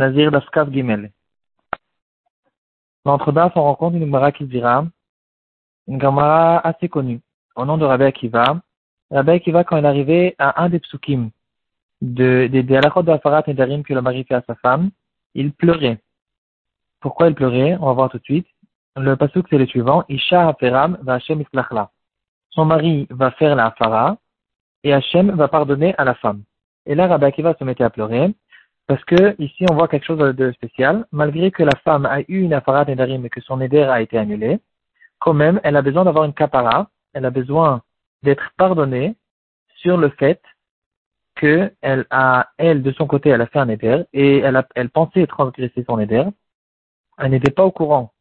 Nazir Daskav Gimel. Dans on rencontre une Gemara qui dira, une Gemara assez connue, au nom de Rabbi Akiva. Rabbi Akiva, quand il arrivait à un des psukim de, des de halachot de Afarat Nedarim que le mari fait à sa femme, il pleurait. Pourquoi il pleurait? On va voir tout de suite. Le pasuk c'est le suivant, Isha Haperam va Hashem Islachla. Son mari va faire la Afara, et Hachem va pardonner à la femme. Et là, Rabbi Akiva se mettait à pleurer, parce que ici on voit quelque chose de spécial. Malgré que la femme a eu une Afarat Nedarim et que son éder a été annulé, quand même, elle a besoin d'avoir une kapara, elle a besoin d'être pardonnée sur le fait que elle a, elle, de son côté, elle a fait un éder et elle a, elle pensait transgresser son éder. Elle n'était pas au courant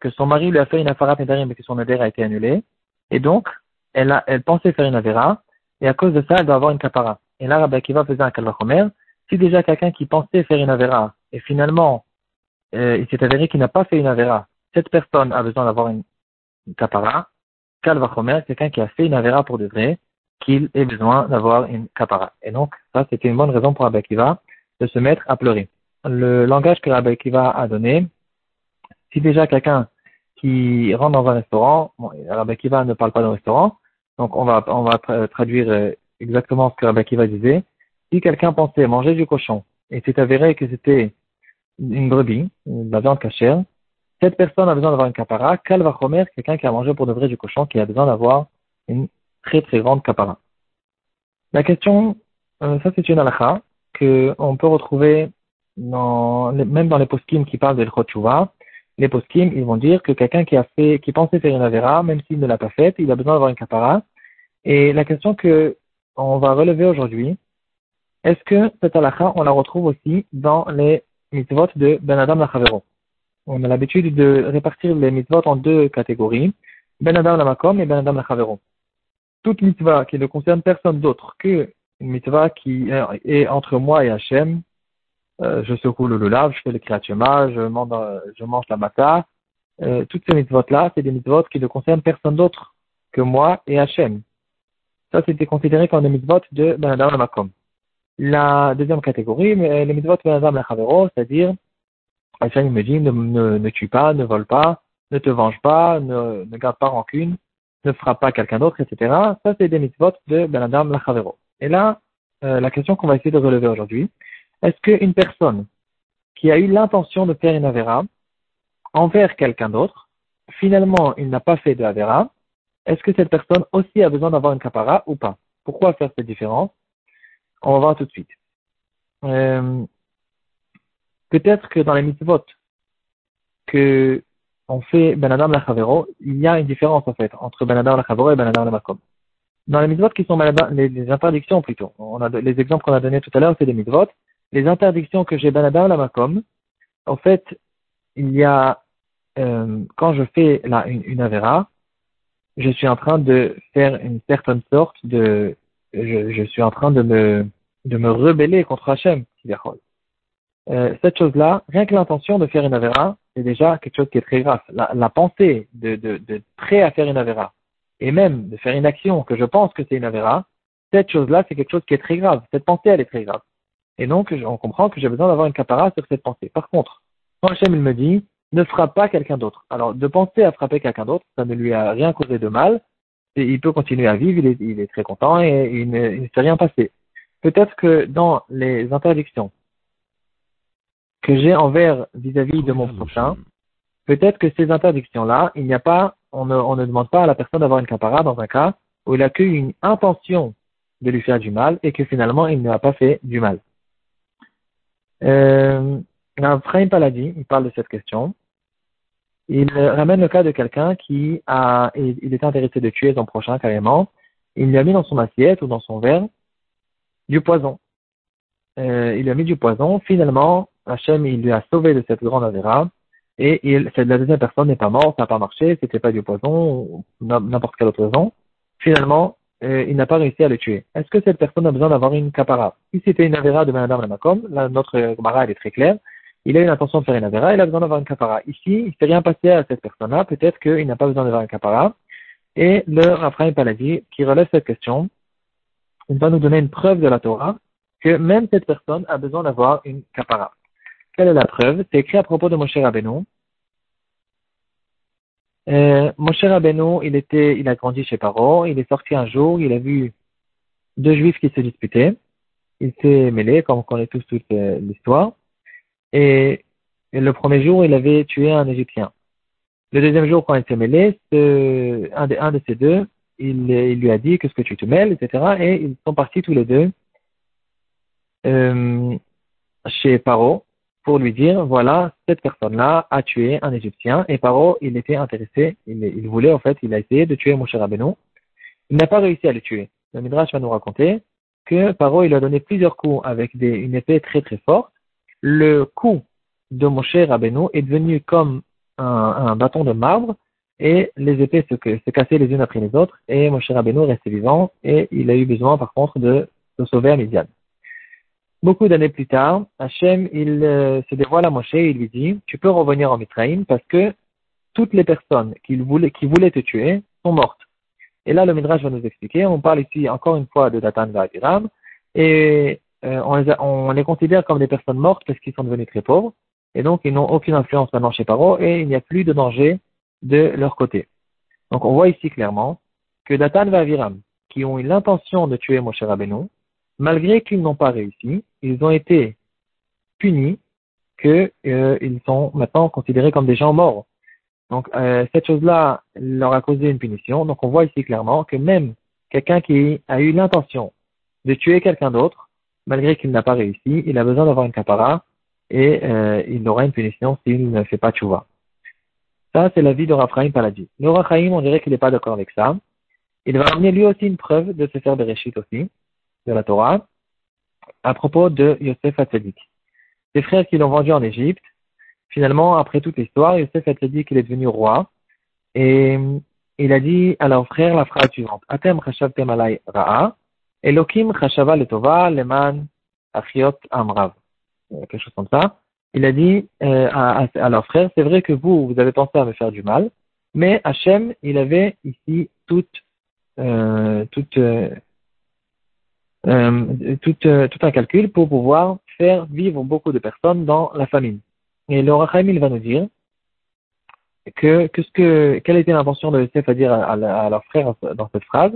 que son mari lui a fait une Afarat Nedarim et que son éder a été annulé. Et donc, elle a, elle pensait faire une Avera, et à cause de ça, elle doit avoir une kapara. Et là, Rabbi Akiva faisait un kalvachomer. Si déjà quelqu'un qui pensait faire une Avera, et finalement, euh, il s'est avéré qu'il n'a pas fait une Avera, cette personne a besoin d'avoir une, kapara. Kalvachomer, quelqu'un qui a fait une Avera pour de vrai, qu'il ait besoin d'avoir une kapara. Et donc, ça, c'était une bonne raison pour Rabbi Akiva de se mettre à pleurer. Le langage que Rabbi Akiva a donné, si déjà quelqu'un qui rentre dans un restaurant, bon, ne parle pas d'un restaurant, donc on va, on va traduire euh, exactement ce que Rabbi Akiva disait. Si quelqu'un pensait manger du cochon et c'est avéré que c'était une brebis, de la viande cachère, cette personne a besoin d'avoir une capara. Kalva Chomer, quelqu'un qui a mangé pour de vrai du cochon, qui a besoin d'avoir une très très grande capara. La question, euh, ça c'est une halakha qu'on peut retrouver dans, même dans les poskim qui parlent de l'chotchouva. Les poskim, ils vont dire que quelqu'un qui a fait, qui pensait faire une avera, même s'il ne l'a pas faite, il a besoin d'avoir une capara. Et la question que on va relever aujourd'hui, est-ce que cette halakha, on la retrouve aussi dans les mitzvot de Ben Adam Lachavero On a l'habitude de répartir les mitzvot en deux catégories, Ben Adam Lamakom et Ben Adam Lachavero. Toute mitzvah qui ne concerne personne d'autre que une mitzvah qui est entre moi et Hachem, euh, je secoue le lulav, je fais le kriyat je je mange la mata, euh, toutes ces mitzvot-là, c'est des mitzvot qui ne concernent personne d'autre que moi et Hachem. Ça, c'était considéré comme des mitzvot de Ben Adam Makom. La deuxième catégorie, les mitzvot Adam Chavero, c'est-à-dire, Hachem me dit, ne, ne, tue pas, ne vole pas, ne te venge pas, ne, ne garde pas rancune, ne frappe pas quelqu'un d'autre, etc. Ça, c'est des mitzvot de Ben Adam Chavero. Et là, euh, la question qu'on va essayer de relever aujourd'hui, est-ce qu'une personne qui a eu l'intention de faire une Avera envers quelqu'un d'autre, finalement, il n'a pas fait de Avera, est-ce que cette personne aussi a besoin d'avoir une capara ou pas? Pourquoi faire cette différence? On va voir tout de suite. Euh, peut-être que dans les mitzvot que on fait Ben Adam Lachavero, il y a une différence en fait entre Ben Adam Lachavero et Ben Adam Lamakom. Dans les mitzvot qui sont les, les interdictions plutôt, les exemples qu'on a donnés tout à l'heure, c'est des mitzvot. Les interdictions que j'ai Ben Adam Lamakom, en fait, il y a euh, quand je fais la, une, une avera, je suis en train de faire une certaine sorte de, je, suis en train de me, rebeller contre Hachem, euh, cette chose-là, rien que l'intention de faire une avéra, c'est déjà quelque chose qui est très grave. La, pensée de, de, de prêt à faire une avéra, et même de faire une action que je pense que c'est une avéra, cette chose-là, c'est quelque chose qui est très grave. Cette pensée, elle est très grave. Et donc, on comprend que j'ai besoin d'avoir une capara sur cette pensée. Par contre, quand Hachem, il me dit, ne frappe pas quelqu'un d'autre. Alors, de penser à frapper quelqu'un d'autre, ça ne lui a rien causé de mal. Il peut continuer à vivre, il est, il est très content et il ne, s'est rien passé. Peut-être que dans les interdictions que j'ai envers vis-à-vis de mon prochain, peut-être que ces interdictions-là, il n'y a pas, on ne, on ne demande pas à la personne d'avoir une capara dans un cas où il a qu'une intention de lui faire du mal et que finalement il ne a pas fait du mal. Euh, Frame Paladi, il parle de cette question. Il ramène le cas de quelqu'un qui a, il est intéressé de tuer son prochain carrément. Il lui a mis dans son assiette ou dans son verre du poison. Euh, il lui a mis du poison. Finalement, Hachem, il lui a sauvé de cette grande avéra. Et il, la deuxième personne n'est pas morte, ça n'a pas marché, c'était pas du poison, n'importe quelle autre raison. Finalement, euh, il n'a pas réussi à le tuer. Est-ce que cette personne a besoin d'avoir une capara? Si c'était une avéra de Madame Lamakom, là, notre Gemara, est très claire il a une intention de faire une avera, il a besoin d'avoir une capara. Ici, il ne s'est rien passé à cette personne-là, peut-être qu'il n'a pas besoin d'avoir une capara. Et le Raphaël Paladi, qui relève cette question, il va nous donner une preuve de la Torah que même cette personne a besoin d'avoir une capara. Quelle est la preuve? C'est écrit à propos de Moshe Rabbeinu. Euh, Moshe Rabbeinu, il était, il a grandi chez Paro, il est sorti un jour, il a vu deux juifs qui se disputaient. Il s'est mêlé, comme on connaît tous toute euh, l'histoire. Et, le premier jour, il avait tué un Égyptien. Le deuxième jour, quand il s'est mêlé, un, de, ces deux, il, lui a dit qu'est-ce que tu te mêles, etc. Et ils sont partis tous les deux euh, chez Paro pour lui dire voilà, cette personne-là a tué un Égyptien. Et Paro, il était intéressé, il, voulait en fait, il a essayé de tuer Moshe Rabbeinu. Il n'a pas réussi à le tuer. Le Midrash va nous raconter que Paro, il a donné plusieurs coups avec une épée très très forte. Le coup de Moshe Rabbeinu est devenu comme un, un bâton de marbre et les épées se, se cassaient les unes après les autres et Moshe Rabbeinu restait vivant et il a eu besoin par contre de se sauver à Midian. Beaucoup d'années plus tard, Hachem, il euh, se dévoile à Moshe et il lui dit, tu peux revenir en Mitraïm parce que toutes les personnes qui voulaient, qui te tuer sont mortes. Et là, le Midrash va nous expliquer, on parle ici encore une fois de Datan et euh, on, les on, les considère comme des personnes mortes parce qu'ils sont devenus très pauvres, et donc ils n'ont aucune influence maintenant chez Paro, et il n'y a plus de danger de leur côté. Donc on voit ici clairement que Datan et Aviram, qui ont eu l'intention de tuer Moshe Rabbeinu, malgré qu'ils n'ont pas réussi, ils ont été punis qu'ils euh, sont maintenant considérés comme des gens morts. Donc euh, cette chose-là leur a causé une punition. Donc on voit ici clairement que même quelqu'un qui a eu l'intention de tuer quelqu'un d'autre, malgré qu'il n'a pas réussi, il a besoin d'avoir une capara et euh, il aura une punition s'il ne fait pas tchouva. Ça, c'est l'avis de Raphaïm Paladi. Le Raphaïm, on dirait qu'il n'est pas d'accord avec ça. Il va amener lui aussi une preuve de se faire Bereshit aussi, de la Torah, à propos de Yosef Hatzadik. Ses frères qui l'ont vendu en Égypte, finalement, après toute l'histoire, Yosef Hatzadik, il est devenu roi, et il a dit à leurs frères la phrase suivante. Atem ra'a, Elokim chashava letova leman achiot amrav. Quelque chose comme ça il a dit à, à, leurs frères, c'est vrai que vous, vous avez pensé à me faire du mal, mais Hachem, il avait ici euh, euh, euh, tout, un calcul pour pouvoir faire vivre beaucoup de personnes dans la famine. Et le Rachaim, il va nous dire que, que, ce que quelle était l'intention de Yosef à dire à, à, leurs frères dans cette phrase?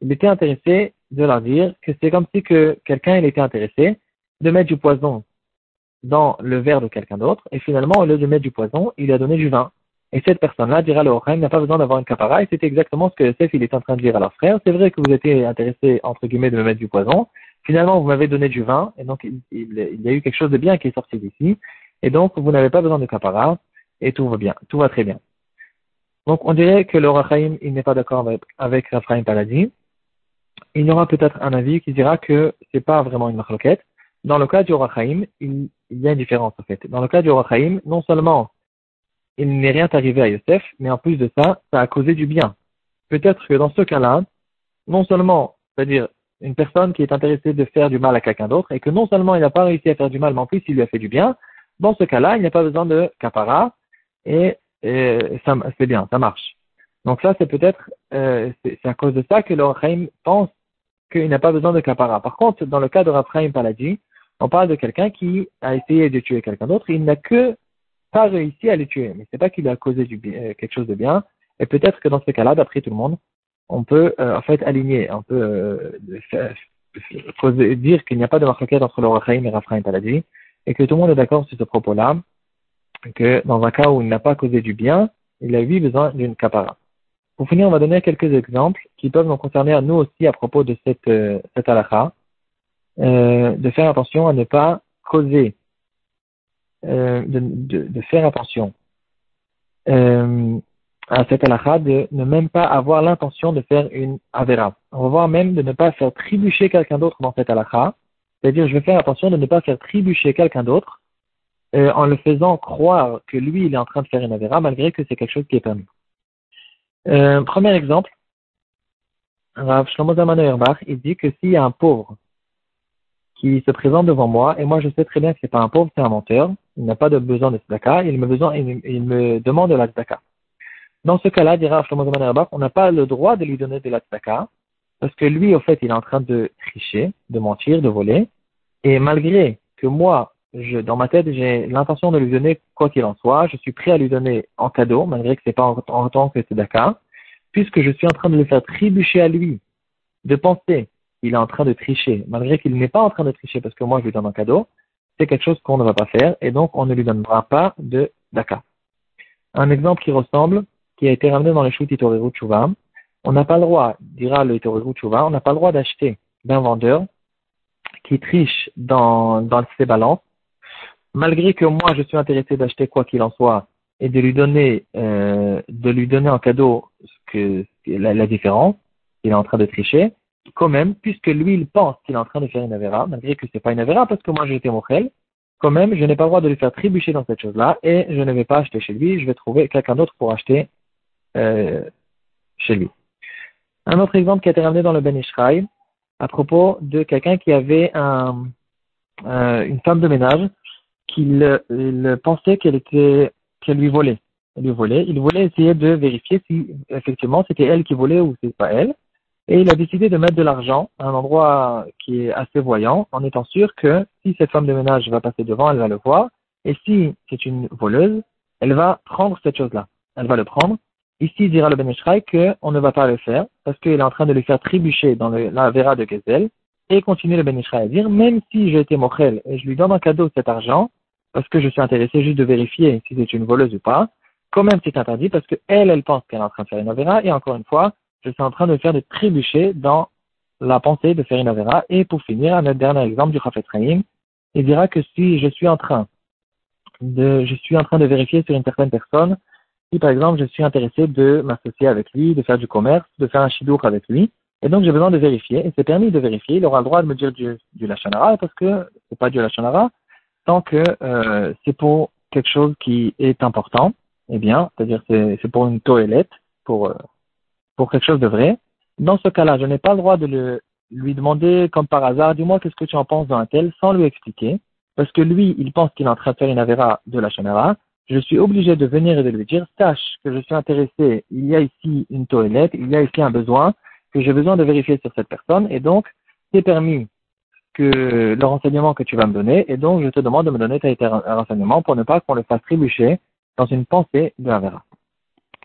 Il était intéressé de leur dire que c'est comme si que quelqu'un il était intéressé de mettre du poison dans le verre de quelqu'un d'autre, et finalement, au lieu de mettre du poison, il a donné du vin. Et cette personne-là dira le il n'a pas besoin d'avoir une capara, et c'est exactement ce que Yosef il est en train de dire à leur frère. C'est vrai que vous étiez intéressé, entre guillemets, de me mettre du poison. Finalement, vous m'avez donné du vin, et donc il, y a eu quelque chose de bien qui est sorti d'ici. Et donc, vous n'avez pas besoin de capara, et tout va bien, tout va très bien. Donc, on dirait que le Rachaim, il n'est pas d'accord avec, avec Raphaïm Paladi. Il y aura peut-être un avis qui dira que c'est pas vraiment une marloquette. Dans le cas du Rachaim, il, il y a une différence en fait. Dans le cas du roi non seulement il n'est rien arrivé à Yosef, mais en plus de ça, ça a causé du bien. Peut-être que dans ce cas-là, non seulement, c'est-à-dire une personne qui est intéressée de faire du mal à quelqu'un d'autre, et que non seulement il n'a pas réussi à faire du mal, mais en plus il lui a fait du bien, dans ce cas-là, il n'y a pas besoin de capara, et, ça, c'est bien, ça marche. Donc ça, c'est peut-être, euh, c'est, à cause de ça que le pense qu'il n'a pas besoin de capara. Par contre, dans le cas de Raphaïm Paladi, on parle de quelqu'un qui a essayé de tuer quelqu'un d'autre, il n'a que pas réussi à le tuer, mais c'est pas qu'il a causé du euh, quelque chose de bien. Et peut-être que dans ce cas-là, d'après tout le monde, on peut euh, en fait aligner, on peut euh, dire qu'il n'y a pas de marquette entre le Rachaim et Raphaïm Paladi, et que tout le monde est d'accord sur ce propos-là, que dans un cas où il n'a pas causé du bien, il a eu besoin d'une capara. Pour finir, on va donner quelques exemples qui peuvent nous concerner à nous aussi à propos de cette, cette halakha. Euh, de faire attention à ne pas causer, euh, de, faire attention euh, à cette halakha de ne même pas avoir l'intention de faire une avera. On va voir même de ne pas faire trébucher quelqu'un d'autre dans cette halakha, c'est-à-dire je vais faire attention de ne pas faire trébucher quelqu'un d'autre euh, en le faisant croire que lui il est en train de faire une avera malgré que c'est quelque chose qui est permis. Euh, premier exemple, Rav Shlomo il dit que s'il y a un pauvre qui se présente devant moi, et moi je sais très bien que c'est pas un pauvre, c'est un menteur, il n'a pas besoin de tzedaka, il me, il, me demande de la tzedaka. Dans ce cas-là, dira Shlomo on n'a pas le droit de lui donner de la tzedaka, parce que lui, au fait, il est en train de tricher, de mentir, de voler, et malgré que moi, je, dans ma tête, j'ai l'intention de lui donner quoi qu'il en soit. Je suis prêt à lui donner en cadeau, malgré que c'est pas en, en tant que c'est d'accord, puisque je suis en train de le faire trébucher à lui, de penser qu'il est en train de tricher, malgré qu'il n'est pas en train de tricher parce que moi je lui donne un cadeau, c'est quelque chose qu'on ne va pas faire et donc on ne lui donnera pas de daka. Un exemple qui ressemble, qui a été ramené dans les Shut Itoreru Tshuva, on n'a pas le droit, dira le Itoreru Tshuva, on n'a pas le droit d'acheter d'un vendeur qui triche dans, dans ses balances, malgré que moi je suis intéressé d'acheter quoi qu'il en soit et de lui donner, euh, de lui donner en cadeau ce que, la, différence, il est en train de tricher, quand même, puisque lui, il pense qu'il est en train de faire une avéra, malgré que c'est pas une avéra, parce que moi j'ai été mochel, quand même, je n'ai pas le droit de lui faire trébucher dans cette chose-là, et je ne vais pas acheter chez lui, je vais trouver quelqu'un d'autre pour acheter euh, chez lui. Un autre exemple qui a été ramené dans le Ben Ishraï, à propos de quelqu'un qui avait un, une femme de ménage qu'il il pensait qu'elle était qu'elle lui volait. Elle lui volait. Il voulait essayer de vérifier si effectivement c'était elle qui volait ou c'est pas elle. Et il a décidé de mettre de l'argent à un endroit qui est assez voyant, en étant sûr que si cette femme de ménage va passer devant, elle va le voir. Et si c'est une voleuse, elle va prendre cette chose-là. Elle va le prendre. Ici, il dira le Ben qu'on ne va pas le faire, parce qu'il est en train de lui faire trébucher dans la vera de Gezel, et continue le Ben à dire, même si j'ai été mochel et je lui donne en cadeau cet argent, parce que je suis intéressé juste de vérifier si c'est une voleuse ou pas, quand même c'est interdit parce que elle, pense qu'elle est en train de faire une avéra, et encore une fois, je suis en train de faire des trébuchets dans la pensée de faire une avéra. Et pour finir, un dernier exemple du Chafet Chaim, il dira que si je suis en train de, je suis en train de vérifier sur une certaine personne, si par exemple je suis intéressé de m'associer avec lui, de faire du commerce, de faire un chidour avec lui, et donc j'ai besoin de vérifier, et c'est permis de vérifier, il aura le droit de me dire du, du Lachanara, parce que c'est pas du Lachanara, que euh, c'est pour quelque chose qui est important, eh bien, c'est-à-dire c'est, c'est pour une toilette, pour euh, pour quelque chose de vrai, dans ce cas-là, je n'ai pas le droit de lui demander comme par hasard, dis-moi qu'est-ce que tu en penses d'un tel, sans lui expliquer, parce que lui, il pense qu'il est en train de faire une avéra de la chamera. Je suis obligé de venir et de lui dire, sache que je suis intéressé, il y a ici une toilette, il y a ici un besoin, que j'ai besoin de vérifier sur cette personne, et donc, c'est permis que le renseignement que tu vas me donner, et donc je te demande de me donner tes renseignements pour ne pas qu'on le fasse trébucher dans une pensée de Avera.